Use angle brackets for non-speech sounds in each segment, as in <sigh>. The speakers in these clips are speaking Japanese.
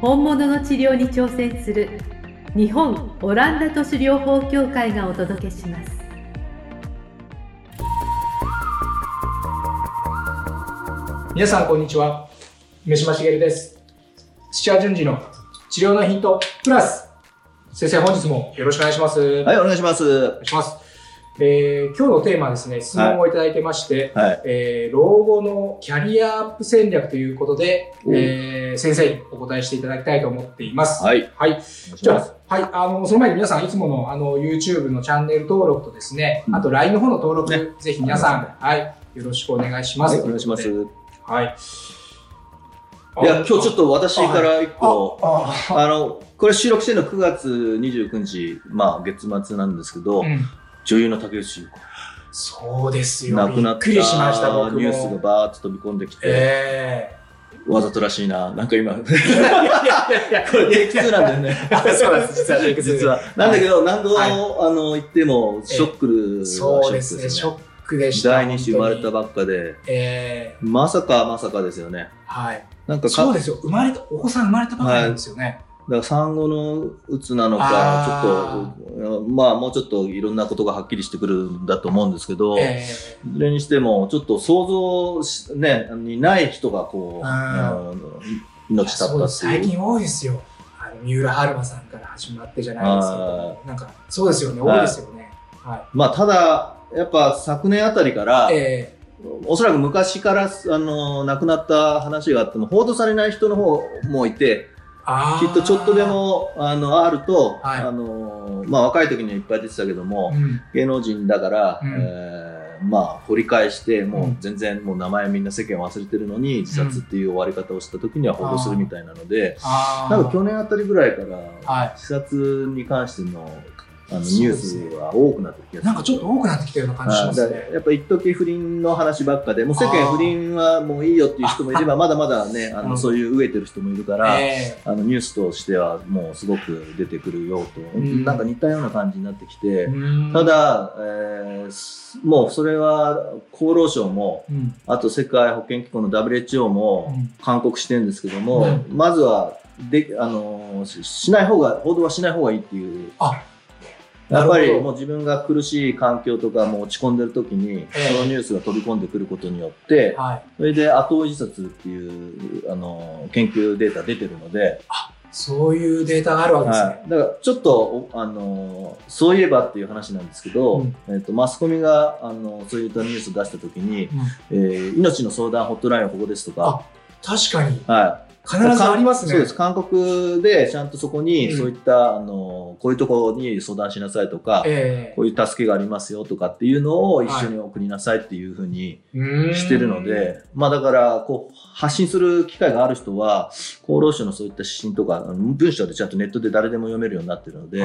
本物の治療に挑戦する日本オランダ都市療法協会がお届けします。皆さんこんにちは。梅島茂です。土屋順次の治療のヒントプラス。先生本日もよろしくお願いします。はい、お願いします。お願いします。えー、今日のテーマはですね、質問をいただいてまして、はい。えー、老後のキャリアアップ戦略ということで、うんえー、先生にお答えしていただきたいと思っています。はい。はい。じゃ。あ、はい。あの、その前に皆さん、いつもの、あの、YouTube のチャンネル登録とですね、うんあと LINE の方の登録、ねぜひ皆さん、はい。よろしくお願いします。はい、お願いします。いはい。や、今日ちょっと私から一個、あ、の、これ収録してるの9月29日、まあ月末なんですけど、うん。女優の竹内優そうです子、よ。亡くなったびっくりしました、僕も。ニュースがバーッと飛び込んできて、えわざとらしいな。なんか今、これテイク2なんだよね。あそうなんです、実はテイクツー実は。なんだけど、何度、はいあの、言っても、ショックはそうですね、ショックでした。第二子生まれたばっかで、ええまさかまさかですよね。はい。なんかかそうですよ、生まれた、お子さん生まれたばかりなんですよね。だから産後のうつなのかあ、ちょっと、まあもうちょっといろんなことがはっきりしてくるんだと思うんですけど、えいずれにしても、ちょっと想像し、ね、にない人がこう、あ命絶った。最近多いですよ。あの三浦春馬さんから始まってじゃないですけあど、なんか、そうですよね、多いですよね。はまあただ、やっぱ昨年あたりからい。、えおそらく昔からあの亡くなった話があっても報道されない人の方もいて、きっとちょっとで、もあのあると、はい。あのまあ、若い時にはいっぱい出てたけども、うん。芸能人だから、うん。えーまあ掘り返してもううん全然もう名前みんな世間忘れてるのに自殺っていう終わり方をした時には報道するみたいなので、あー。なんか去年あたりぐらいからはい。自殺に関してのあのニュースが多くなってきてる。なんかちょっと多くなってきたような感じしますね。やっぱ一時不倫の話ばっかでもう世間不倫はもういいよっていう人もいればまだまだねあうん。のそういう飢えてる人もいるから、えあのニュースとしてはもうすごく出てくるよと、ん。なんか似たような感じになってきて、えうん。た、だ、えーすもうそれは厚労省も、うん。あと世界保健機構の WHO もうん。勧告してるんですけども、うん。まずはであのししない方が、報道はしない方がいいっていう。あやっぱりもう自分が苦しい環境とかもう落ち込んでる時に、ええ。そのニュースが飛び込んでくることによって、はい。それで後追い自殺っていうあの研究データ出てるので、そういうデータがあるわけですね。はい、だからちょっとおあのそういえばっていう話なんですけど、うん。えっとマスコミがあのそういったニュースを出した時に、うん。えー命の相談ホットラインはここですとか、確かに、はい、必ずありますね。そうです。韓国でちゃんとそこにうん。そういった、あのこういうところに相談しなさいとか、えこういう助けがありますよとかっていうのを一緒に送りなさいっていうふうにえしてるので、まあだからこう発信する機会がある人は厚労省のそういった指針とか文章でちゃんとネットで誰でも読めるようになってるので。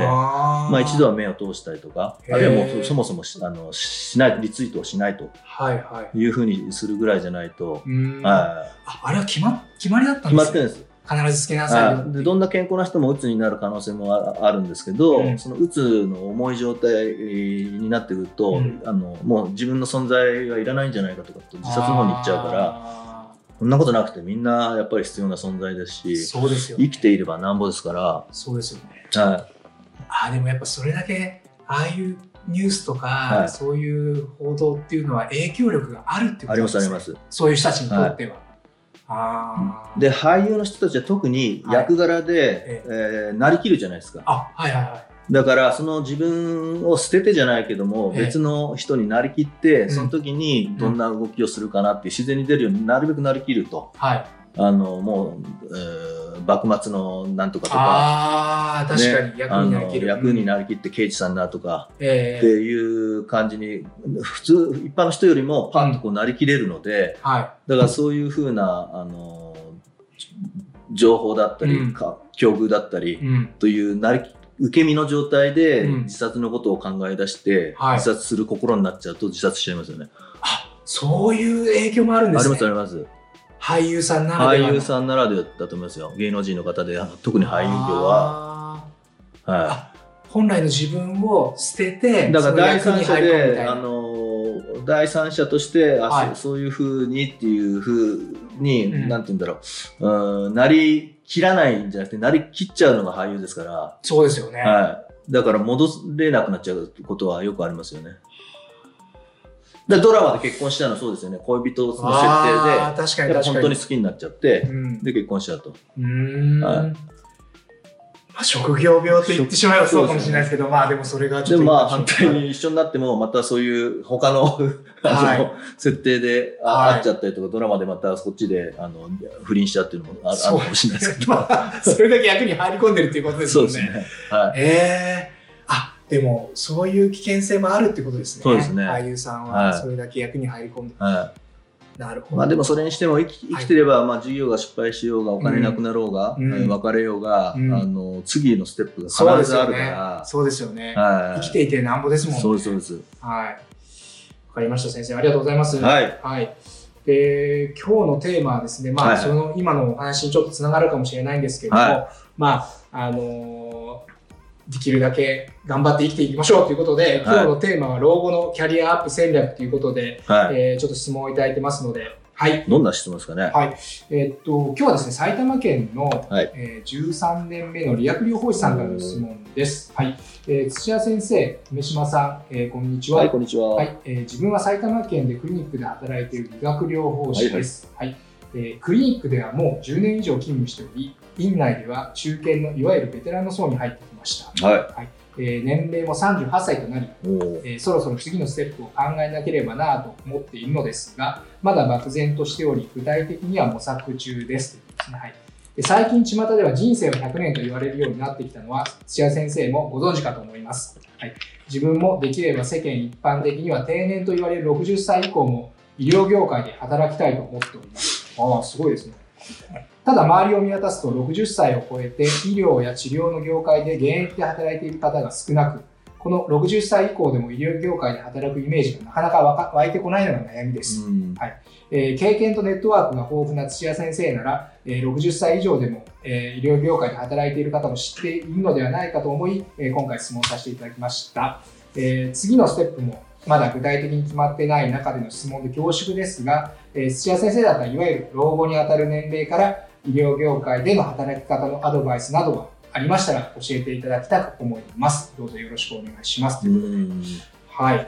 まあ、一度は目を通したりとか、あるいはもうそもそもしあのしない、リツイートをしないと。はいはい。いうふうにするぐらいじゃないと、うん。はああれは決ま決まりだったい、んですね。決まってるんです。必ずつけなさいでどんな健康な人もうつになる可能性もああるんですけど、うん。そのうつの重い状態になってくると、うん。あのもう自分の存在がいらないんじゃないかとかと自殺の方に行っちゃうからあそんなことなくてみんなやっぱり必要な存在ですーしそうですよね。生きていればなんぼですから、そうですよね。はあーでもやっぱそれだけああいうニュースとか、はい。そういう報道っていうのは影響力があるってい、ことありますありねます。そういう人たちにとっては、ああで俳優の人たちは特に役柄で、えーなりきるじゃないですか。あはいはいはい。だからその自分を捨ててじゃないけども、ええ。別の人になりきって、ん。その時にどんな動きをするかなって自然に出るようになるべくなりきると。はいあのもう、えー幕末のなんとかとか。ああ確かにね役になりきる、役にる、なりきって刑事さんだとか。えっていう感じに普通一般の人よりもパンとこうなりきれるので、ー、はだからそういうふうなあの情報だったり、うん。か境遇だったり、うん。というなり受け身の状態でうん。自殺のことを考え出して、はい。自殺する心になっちゃうと自殺しちゃいますよね。そういう影響もあるんですね。あります。あります。俳優さんならではの俳優さんならではだと思いますよ。芸能人の方で、特に俳優業は。あはー本来の自分を捨てて、い。だから第三者で、あのー、第三者として、あはいそそういうふうにっていうふうに、うんなんて言うんだろう、うん、なりきらないんじゃなくて、なりきっちゃうのが俳優ですから、そうですよね。はい。だから戻れなくなっちゃうことはよくありますよね。でドラマで結婚したのはそうですよね。恋人の設定で、やっぱに確かに。本当に好きになっちゃって、うん。で結婚しちゃうと。うーん。はいまあ、職業病と言ってしまえばそうかもしれないですけど、まあでもそれがちょっとでもまあ今反対に一緒になっても、またそういう他のあの、はい設定であ、はい会っちゃったりとか、ドラマでまたそっちであの不倫しちゃうっていうのもああるかもしれないですけど。<laughs> まあ、それだけ役に入り込んでるっていうことですもね。そうんですね。はい。ええあ、でも、そういう危険性もあるってことですね。そうですね俳優さんははいそれだけ役に入り込んで。はい。なるほど。まあでもそれにしても生き生きてれば、まあ事業が失敗しようが、お金なくなろうが、うんえー別れようが、うんあの、次のステップがそうで必ずあすよねるから。。そうですよね。はい。生きていてなんぼですもんね。そうです、そうです。はい。わかりました、先生。ありがとうございます。はい。はい。で、今日のテーマはですね、まあ、はいその今のお話にちょっとつながるかもしれないんですけれども、はまあ、あのーできるだけ頑張って生きていきましょうということで、今日のテーマは老後のキャリアアップ戦略ということで、はい。えーちょっと質問をいただいてますので、はい。どんな質問ですかね？はい。えーっと、今日はですね、埼玉県の、はいえー13年目の理学療法士さんからの質問です。はい。えー土屋先生、梅島さん、えーこんにちは。はい、こんにちは。はい、えー自分は埼玉県でクリニックで働いている理学療法士です。はいえークリニックではもう10年以上勤務しており、院内では中堅のいわゆるベテランの層に入ってきました。はえー年齢も38歳となり、えーそろそろ次のステップを考えなければなと思っているのですが、まだ漠然としており、具体的には模索中です。ですねはいで最近、巷では人生は100年と言われるようになってきたのは、土屋先生もご存知かと思います。はい、自分もできれば世間一般的には定年と言われる60歳以降も医療業界で働きたいと思っております。ああ、すごいですね。ただ周りを見渡すと60歳を超えて医療や治療の業界で現役で働いている方が少なく、この60歳以降でも医療業界で働くイメージがなかなか湧いてこないのが悩みです。うんえー経験とネットワークが豊富な土屋先生なら、えー60歳以上でも、えー医療業界で働いている方も知っているのではないかと思い、えー今回質問させていただきました。えー次のステップもまだ具体的に決まってない中での質問で恐縮ですが、えー土屋先生だったらいわゆる老後にあたる年齢から医療業界での働き方のアドバイスなどがありましたら教えていただきたく思います。どうぞよろしくお願いします。うんはい。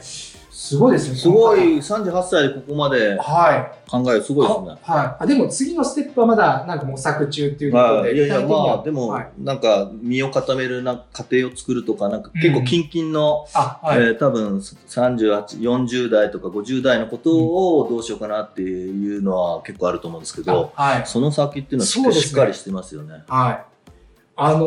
すごいですね。すごい、38歳でここまで方。はい。考える、すごいですね。はい。あでも次のステップはまだなんか模索中っていうことで、はい、いやいや、まあ、でも、はい、なんか、身を固めるな家庭を作るとか、なんか結構、キンキンの、あ、はい。えー多分38、40代とか50代のことをどうしようかなっていうのは結構あると思うんですけど、あはい。その先っていうのはしっかりしっかりしてますよね。はい。あの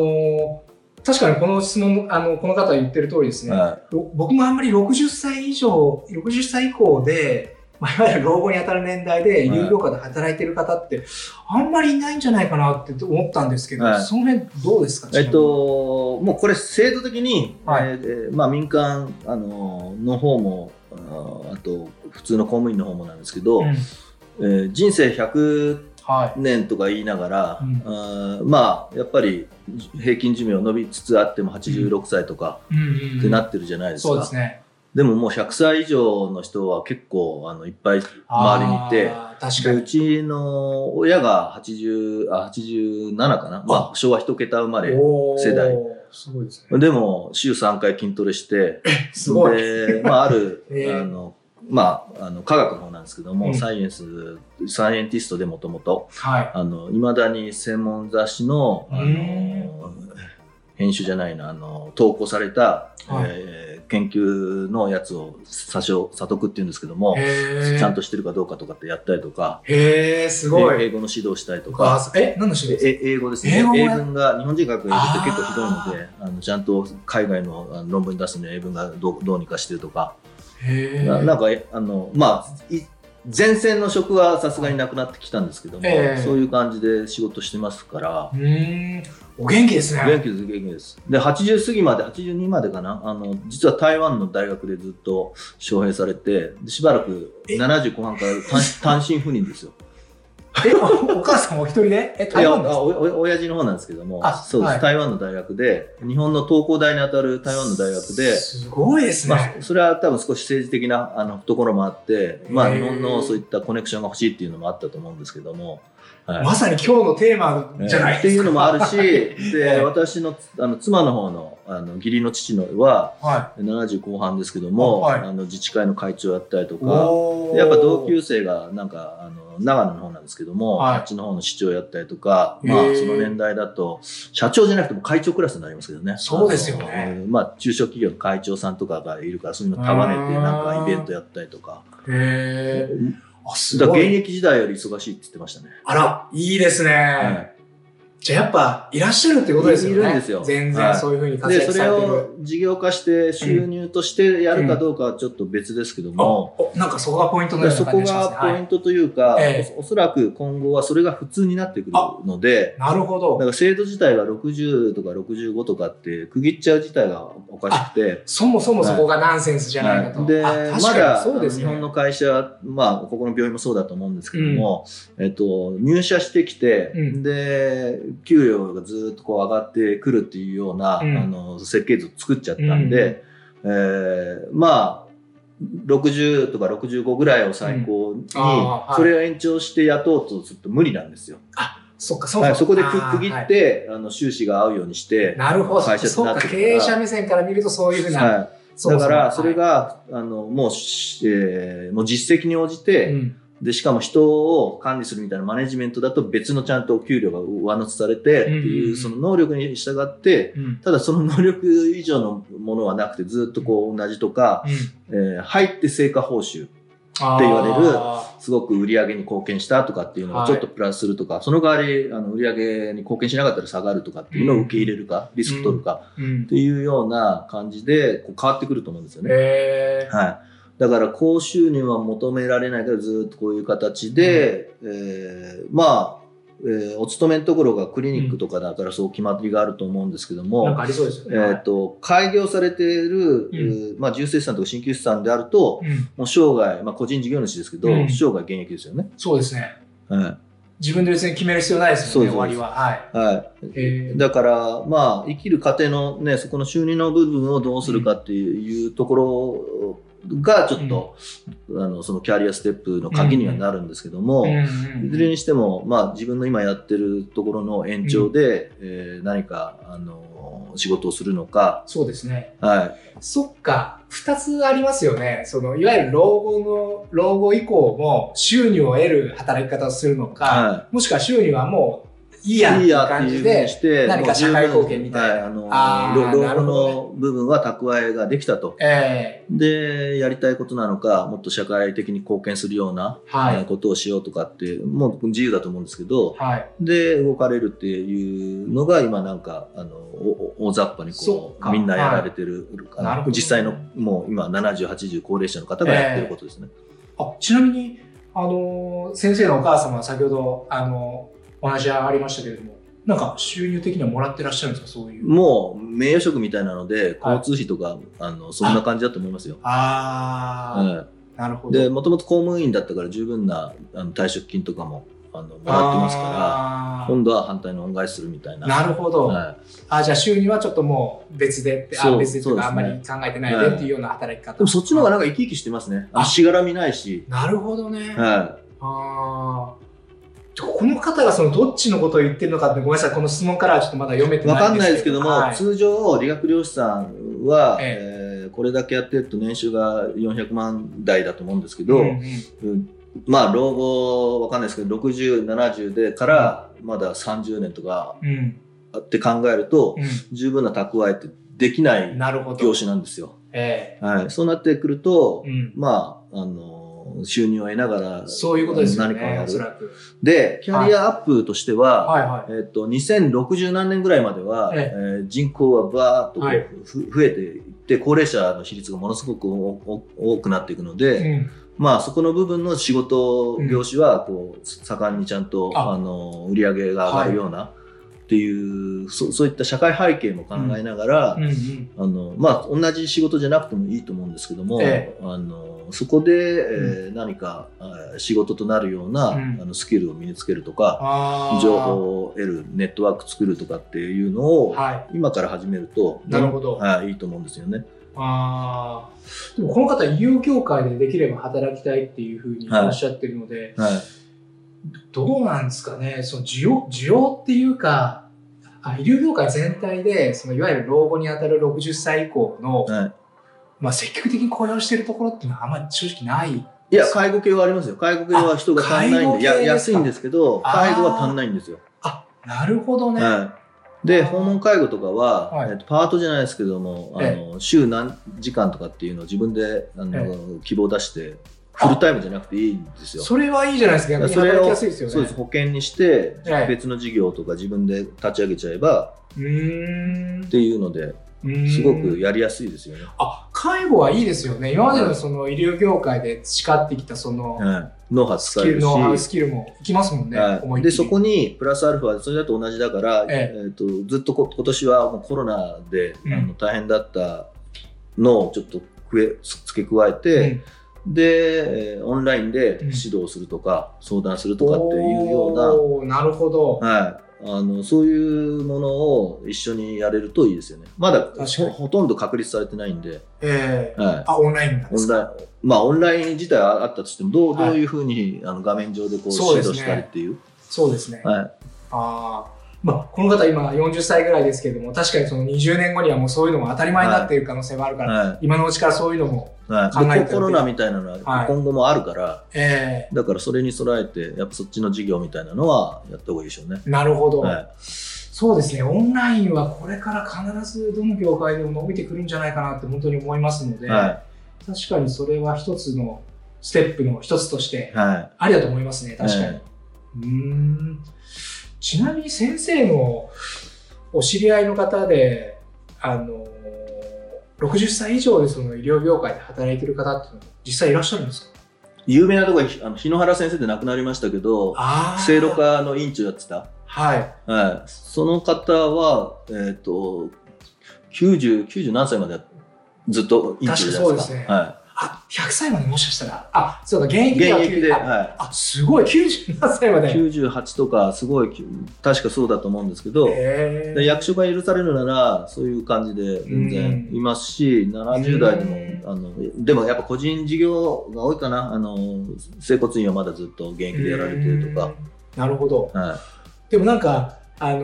ー確かにこの質問、あの、この方が言ってる通りですね。はろ僕もあんまり60歳以上、60歳以降で、まあ、いわゆる老後に当たる年代で医療業界で働いてる方って、あんまりいないんじゃないかなって思ったんですけど、はいその辺どうですか？い。えっ、と、もうこれ制度的に、はいえーまあ民間、あのの方も、あと普通の公務員の方もなんですけど、うんえー人生100はい。年とか言いながら、うんあーまあやっぱり平均寿命伸びつつあっても86歳とかってなってるじゃないですか、そうですね。でももう100歳以上の人は結構あのいっぱい周りにいて確かに。でうちの親が80あ87かな、まあ、昭和一桁生まれ世代。すごいですね。でも週3回筋トレして <laughs> すごい。で、まあ、ある、<laughs> えーあのまあ、あの科学の方なんですけども、うん。サイエンスサイエンティストでもともとはい。あの、未だに専門雑誌の、あうの、編集じゃないな、あの、投稿された、はい。えー研究のやつを査証、査読っていうんですけども、ちゃんとしてるかどうかとかってやったりとか、へえ、すごい。え英語の指導したりとあか、え、何のえ英語ですね。英文が、日本人が書く英語って結構ひどいので、あのちゃんと海外の論文に出すのに英文がどうどうにかしてるとか、ななんか、えあの、まあ、い前線の職はさすがになくなってきたんですけども、ええそういう感じで仕事してますから。お元気ですね。元気です、元気です。で、80過ぎまで、82までかな、あの、実は台湾の大学でずっと招聘されて、でしばらくえ？70後半から単 <laughs> 単身赴任ですよ。え、おお母さんもお一人で？え、台湾ですあおお親父の方なんですけども。あ、そうです、はい。台湾の大学で、日本の東工大にあたる台湾の大学で、すごいですね。まあ、それは多分少し政治的なあのところもあって、まあ、日本のそういったコネクションが欲しいっていうのもあったと思うんですけども、はい。まさに今日のテーマじゃないですか。っていうのもあるし、<laughs> で、ええ。私のあの妻の方のあの義理の父のはは70後半ですけども、あはい。あの自治会の会長やったりとい。か、やっぱ同級生がなんかあの長野の方なんですけども、はいあっちの方の市長やったりとか、まあその年代だと社長じゃなくても会長クラスになりますけどね。そうですよねまあ中小企業の会長さんとかがいるからそういうの束ねてなんかイベントやったりとか。へえ。あ、すごい。現役時代より忙しいって言ってましたね。あら、いいですね。はいじゃあやっぱいらっしゃるってことですよね。いるんですよ全然はいそういうふうに活で、それ躍されてる。を事業化して収入としてやるかどうかはちょっと別ですけども、おなんかそこがポイントのようそこな感じがしますね。はいがポイントというか、ええおおそらく今後はそれが普通になってくるので、なるほどだか。ら制度自体が60とか65とかって区切っちゃう自体がおかしくて、そもそもそこがナンセンスじゃないかと。はいで、あまだ。日本の会社、まあ、ここの病院もそうだと思うんですけども、えっと、入社してきて、うんで、給料がずっとこう上がってくるっていうような、うん。あの設計図を作っちゃったんで、えーまあ、60とか65ぐらいを最高に、それを延長して雇おうとすると無理なんですよ。そっか、そうはい、そこであー区区切はいって、あの収支が合うようにして、なるほど。会社ってそうか、経営者目線から見るとそういうふうな。はい、だから、それはが、あの、もうし、えーもう実績に応じいて、うんで、しかも人を管理するみたいなマネジメントだと別のちゃんとお給料が上乗せされてっていうう、その能力に従って、うん。ただその能力以上のものはなくてずっとこう同じとか、えー入って成果報酬、って言われるあすごく売り上げに貢献したとかっていうのはい。をちょっとプラスするとか、その代わりあの売り上げに貢献しなかったら下がるとかっていうのを受け入れるか、リスク取るかっていうような感じでこう変わってくると思うんですよね。はい。だから高収入は求められないからずっとこういう形で、えーまあ、えーお勤めのところがクリニックとかだからそう決まりがあると思うんですけども、うですよね。えっ、と、開業されている、んえーまあ、重生産とか鍼灸師さんであると、うんもう生涯、まあ、個人事業主ですけど、うん生涯現役ですよね。そうですね。は自分で別に決める必要ないですよね、終わりは。はい。い。はい。へーだから、まあ、生きる過程のね、そこの収入の部分をどうするかっていうところが、ちょっと、あの、そのキャリアステップの鍵にはなるんですけども、うんうんいずれにしても、まあ、自分の今やってるところの延長で、えー何か、あの、仕事をするのか、そうですね。はい。そっか、二つありますよね。その、いわゆる老後の、老後以降も収入を得る働き方をするのか、はもしくは収入はもういいや。いいやっていうふう感じでに、して、何か社会貢献みたいな。はい、あの、老老後の部分は蓄えができたと。えで、やりたいことなのか、もっと社会的に貢献するような、ーはい。えーことをしようとかって、もう自由だと思うんですけど、はい。で、動かれるっていうのが今なんか、あの、大雑把にそこう、みんなやられてる、あのなるほど実際のもう今70、80高齢者の方がやってることですね。あ、ちなみに、あのー、先生のお母様は先ほど、あのー、お話ありましたけれども、なんか収入的にはもらってらっしゃるんですか、そういう。もう名誉職みたいなので、はい交通費とか、あの、そんな感じだと思いますよ。あー、はいなるほど。で、もともと公務員だったから十分なあの退職金とかもあのもらってますから、ら今度は反対の恩返しするみたいな。なるほど。はあ、じゃあ収入はちょっともう別でって、あ、別でっていうかあんまり考えてないでっていうような働き方。い、でもそっちの方がなんか生き生きしてますね。ああしがらみないし。なるほどね。はあーこの方がそのどっちのことを言ってるのかってごめんなさい、この質問からはちょっとまだ読めい。てわかんないんですないですけども、はい通常、理学療師さんは、ええーこれだけやってると年収が400万台だと思うんですけど、うんうんうんまあ、老後、わかんないですけど、60、70でから、まだ30年とかうんって考えると、十分な蓄えってできなうんいなるほど。業種なんですよ。えはい。そうなってくるとえ、うんまあ、あの、収入を得ながら、そういうことですよね、何かる。で、キャリアアップとしては、はいはい。えっと、2060何年ぐらいまでは、ええ。ー人口はバーッとはい。ふ増えていって、高齢者の比率がものすごく多くなっていくので、うん。まあそこの部分の仕事うん業種はこう盛んにちゃんとあ。あの売り上げが上がるようなっていう、そそういった社会背景も考えながら、同じ仕事じゃなくてもいいと思うんですけども、え。あのそこで、えー何か仕事となるような、うんあのスキルを身につけるとかああ。情報を得るネットワーク作るとかっていうのを、はい。今から始めるとなるほどはい、いいと思うんですよね。ああ。でもこの方、医療業界でできれば働きたいっていうふうにおっしゃってるので、はいどうなんですかね、その需要、需要っていうか、あ医療業界全体で、そのいわゆる老後に当たる60歳以降の、はいまあ積極的に雇用してるところっていうのはあんまり正直ない。いや、介護系はありますよ。介護系は人が足んないんで、いや安いんですけど、介護は足んないんですよ。あ、なるほどね。はい。で、訪問介護とかは、はいえっとパートじゃないですけども、あえの週何時間とかっていうのを自分であの、え希望出して、フルタイムじゃなくていいんですよ。それはいいじゃないですか。それをね。そうです保険にして、ええ別の事業とか自分で立ち上げちゃえばうーんっていうので。すごくやりやすいですよね。あ、介護はいいですよね。今までのその医療業界で培ってきたそのはい、ノウハウスキルノウハウスキルもいきますもんね。はい、でそこにプラスアルファそれだと同じだから、ええ。ー、とずっとこ今年はもうコロナで、うん。あの大変だったのをちょっと増え付け加えて、で、えーオンラインで指導するとか、相談するとかっていうような、なるほど。はい、あのそういうものを一緒にやれるといいですよね。まだほほとんど確立されてないんで、ええはい、あ、オンラインなんですか？オンラインまあオンライン自体はあったとしてもどう,、はいどういうふうにあの画面上でこう指導したりっていう。そうですね。はいああ。まあ、この方今40歳ぐらいですけれども、確かにその20年後にはもうそういうのも当たり前になっている可能性もあるから、はい。今のうちからそういうのも、はい、考えてコロナみたいなのははい。今後もあるから、えだからそれに備えてやっぱそっちの事業みたいなのはやった方がいいでしょうね。えなるほど、はい。そうですね。オンラインはこれから必ずどの業界でも伸びてくるんじゃないかなって本当に思いますので、は確かにそれは一つのステップの一つとしていはい。ありだと思いますね。確かに。え。うーんちなみに先生のお知り合いの方で、あの60歳以上でその医療業界で働いてる方っていうのは実際いらっしゃるんですか？有名なところにあの日野原先生で亡くなりましたけど聖路科の院長やってた、はい。はい、その方は、えっと 90, 90何歳までずっと院長じゃないですか。確かそうですね。はあ、100歳までもしかしたら、あ、そうだ、現役い、では現役で、あはあ、すごい、97歳まい、で。98とかすごい確かそうだと思うんですけど、で役所が許されるならそういう感じで全然いますし、70代でもあのでもやっぱ個人事業が多いかな。あの整骨院はまだずっと現役でやられてるとか、うん。なるほど。はでもなんか、あの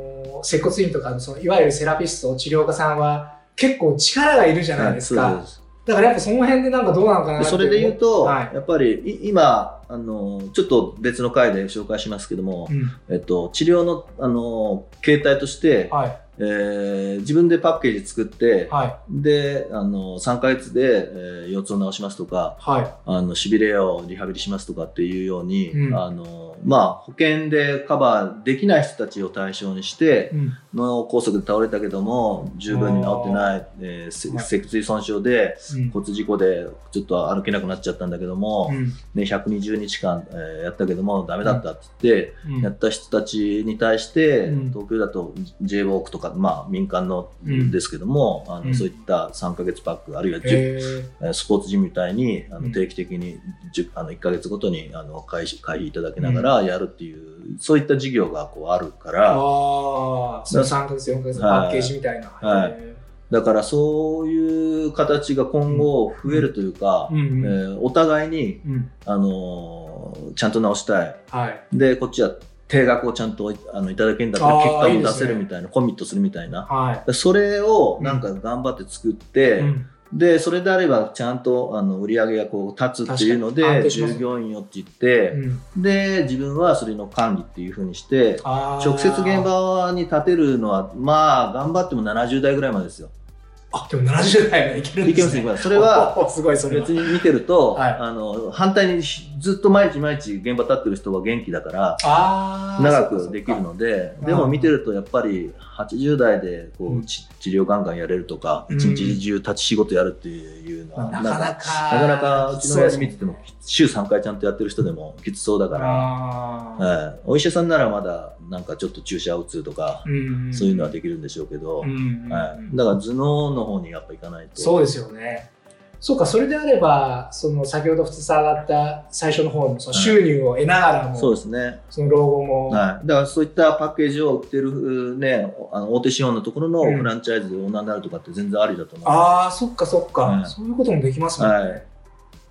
ー接骨院とかのそのいわゆるセラピスト、治療家さんは結構力がいるじいゃないですか。はいそうですだからやっぱその辺でなんかどうなのかなってでそれで言うと、はいやっぱりい今あのちょっと別の回で紹介しますけども、うんえっと、治療のあの形態として、はい。えー自分でパッケージ作って、はい。であの3ヶ月で、えー腰痛を治しますとかはい。あのしびれをリハビリしますとかっていうように、うんあのまあ、保険でカバーできない人たちを対象にしてうん。脳梗塞で倒れたけども十分に治ってない、えー脊椎損傷でうん。骨事故でちょっと歩けなくなっちゃったんだけども、うん。ね、120日間、えーやったけどもダメだったって言って、うん。やった人たちに対して、うん。東京だと j w ォークとか、まあ、民間のうん。ですけども、あのうん。そういった3ヶ月パックあるいは10へー。えースポーツジムみたいにあうん。の定期的に10あの1ヶ月ごとにあの会費いただきながらやるっていう、そういった事業がこうあるから、ああ、その3ヶ月、4ヶ月のパッケージみたいな。はいへだからそういう形が今後増えるというか、ーうんえうんーお互いに、うん。あのーちゃんと直したい。はい。で、こっちは定額をちゃんといあのいただけるんだったら結果も出せるみたいな、コミットするみたいな。はでそれをなんか頑張って作って、い。うんで、それであればちゃんとあの売り上げがこう立つっていうので、従業員をって言って、うん。で、自分はそれの管理っていうふうにして、直接現場に立てるのは、まあ、頑張っても70代ぐらいまでですよ。あ、でも70代はいけるんですね。いけます。それは、お、<laughs> すごい、それは。別に見てると、はい。あの、反対にずっと毎日毎日現場立ってる人は元気だから、長くできるので、かでも見てるとやっぱり80代でこうん。う、ち治療ガンガンやれるとか、うん。一日中立ち仕事やるっていうのは、なかなか、なかなかうちの親父見てても、週3回ちゃんとやってる人でもきつそうだから、はい、お医者さんならまだなんかちょっと注射を打つとか、うんそういうのはできるんでしょうけど、うんはい、だから頭脳の方にやっぱ行かないと。そうですよね。そうか、それであれば、その先ほど普通上がった最初の方のその収入を得ながらも、そうですね。その老後も、はい。だからそういったパッケージを売ってるね、あの大手資本のところのうんフランチャイズでオーナーになるとかって全然ありだと思うんですよああ、そっかそっか、はいそういうこともできますもんね。はい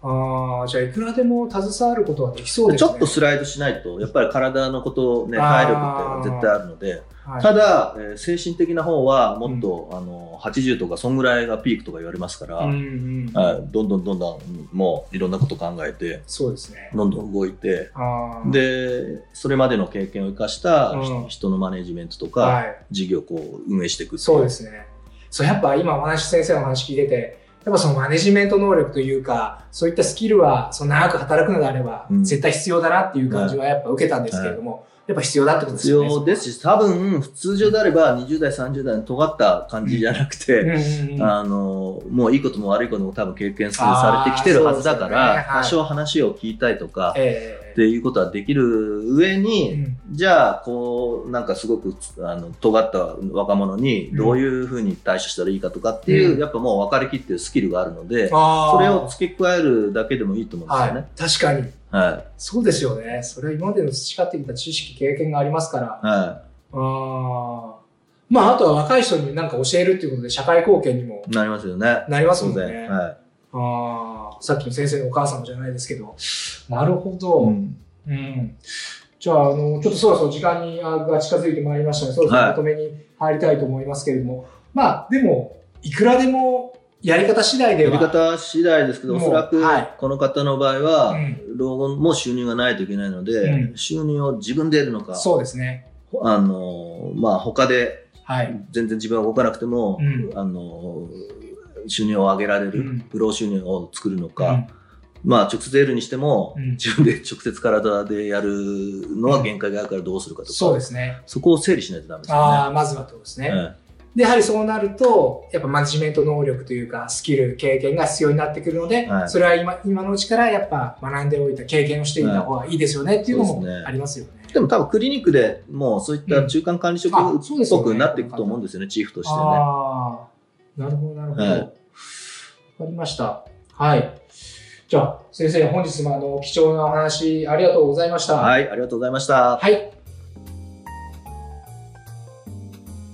ああ、じゃあいくらでも携わることはできそうですね。ちょっとスライドしないと、やっぱり体のことをね、体力って絶対あるので、はい、ただ、えー精神的な方はもっと、あの、80とか、そんぐらいがピークとか言われますから、うんうんはい、どんどんどんどん、もういろんなこと考えて、そうですね。どんどん動いて、で、それまでの経験を生かしたうん。人のマネジメントとか、はい、事業をこう運営していくそうですね。そう、やっぱ今お話、先生のお話聞いてて、やっぱそのマネジメント能力というか、そういったスキルは、その長く働くのであれば、うん。絶対必要だなっていう感じはやっぱ受けたんですけれども、やっぱ必要だってことです必よね。要ですし、多分、普通常であれば20代、30代の尖った感じじゃなくて、あの、もういいことも悪いことも多分経験されてきてるはずだかあーそうですよね。ら、はい。多少話を聞いたりとか、えっていうことはできる上えに、うん。じゃあ、こう、なんかすごく、あの、尖った若者にどういうふうに対処したらいいかとかっていう、うん。やっぱもう分かりきってるスキルがあるので、それを付け加えるだけでもいいと思うんですよはい。ね。、確かに。はい。そうですよね。それは今までの培ってきた知識、経験がありますから。はあーまあ、あとは若い人に何か教えるっていうことで社会貢献にもい。なりますよね。なりますもん当ね。然。はい。ああ、さっきの先生のお母様じゃないですけど。なるほど。うんうん。じゃあ、あの、ちょっとそろそろ時間にあが近づいてまいりましたので、そろそろはいまとめに入りたいと思いますけれども、まあ、でも、いくらでもやり方次第では。やり方次第ですけど、おそらくはいこの方の場合は、うん老後も収入がないといけないので、うん収入を自分で得るのか、そうですね。あの、まあ、他ではい。全然自分が動かなくても、うんあの、収入を上げられる、うん不労収入を作るのか、うんまあ、直接得るにしても、うん自分で直接体でやるのは限界があるからどうするかとか、そうですね。そこを整理しないとダメですよね。ああ、まずはってことですね。はいで、やはりそうなると、やっぱマネジメント能力というか、スキル、経験が必要になってくるので、はいそれは今今のうちからやっぱ学んでおいた経験をしていた方がいいですよねっていうのもありますよね。でも多分クリニックでもうそういった中間管理職っぽくなっていくと思うんですよね、チーフとしてね。ああ、なるほど、なるほど。わ、はいかりました。はい。じゃあ、先生、本日もあの、貴重なお話ありがとうございました。はい、ありがとうございました。はい。